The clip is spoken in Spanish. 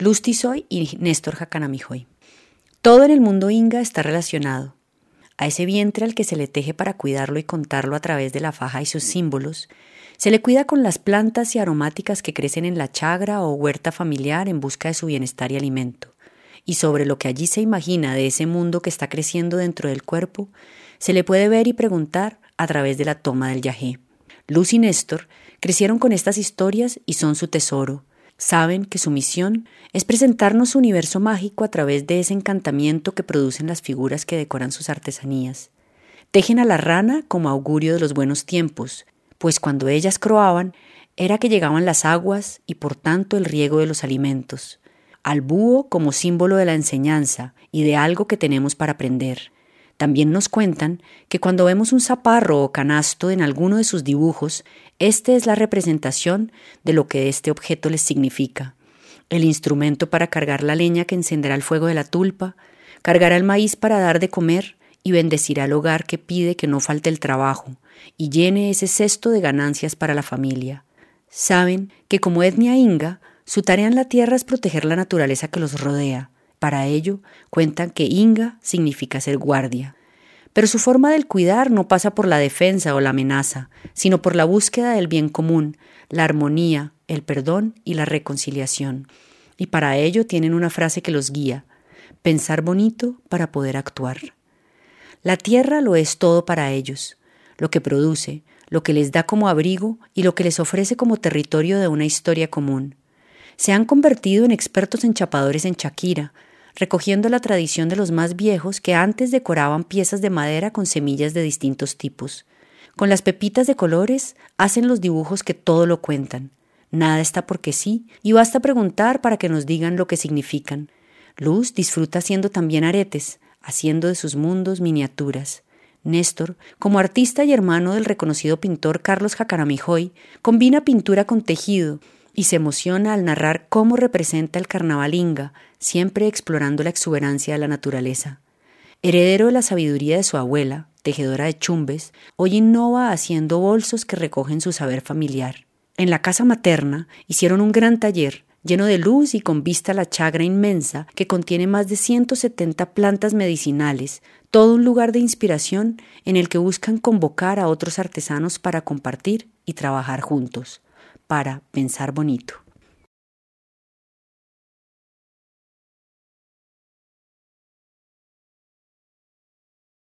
Luz Tizoy y Néstor Jacanamijoy. Todo en el mundo inga está relacionado. A ese vientre al que se le teje para cuidarlo y contarlo a través de la faja y sus símbolos, se le cuida con las plantas y aromáticas que crecen en la chagra o huerta familiar en busca de su bienestar y alimento. Y sobre lo que allí se imagina de ese mundo que está creciendo dentro del cuerpo, se le puede ver y preguntar a través de la toma del yajé. Luz y Néstor crecieron con estas historias y son su tesoro, Saben que su misión es presentarnos su universo mágico a través de ese encantamiento que producen las figuras que decoran sus artesanías. Tejen a la rana como augurio de los buenos tiempos, pues cuando ellas croaban era que llegaban las aguas y por tanto el riego de los alimentos, al búho como símbolo de la enseñanza y de algo que tenemos para aprender. También nos cuentan que cuando vemos un zaparro o canasto en alguno de sus dibujos, este es la representación de lo que este objeto les significa. El instrumento para cargar la leña que encenderá el fuego de la tulpa, cargará el maíz para dar de comer y bendecirá el hogar que pide que no falte el trabajo y llene ese cesto de ganancias para la familia. Saben que como etnia inga, su tarea en la tierra es proteger la naturaleza que los rodea, para ello, cuentan que Inga significa ser guardia. Pero su forma del cuidar no pasa por la defensa o la amenaza, sino por la búsqueda del bien común, la armonía, el perdón y la reconciliación. Y para ello tienen una frase que los guía, pensar bonito para poder actuar. La tierra lo es todo para ellos, lo que produce, lo que les da como abrigo y lo que les ofrece como territorio de una historia común. Se han convertido en expertos enchapadores en Shakira, recogiendo la tradición de los más viejos que antes decoraban piezas de madera con semillas de distintos tipos. Con las pepitas de colores hacen los dibujos que todo lo cuentan. Nada está porque sí, y basta preguntar para que nos digan lo que significan. Luz disfruta haciendo también aretes, haciendo de sus mundos miniaturas. Néstor, como artista y hermano del reconocido pintor Carlos Jacaramijoy, combina pintura con tejido y se emociona al narrar cómo representa el carnaval inga, siempre explorando la exuberancia de la naturaleza. Heredero de la sabiduría de su abuela, tejedora de chumbes, hoy innova haciendo bolsos que recogen su saber familiar. En la casa materna hicieron un gran taller lleno de luz y con vista a la chagra inmensa que contiene más de 170 plantas medicinales, todo un lugar de inspiración en el que buscan convocar a otros artesanos para compartir y trabajar juntos para pensar bonito.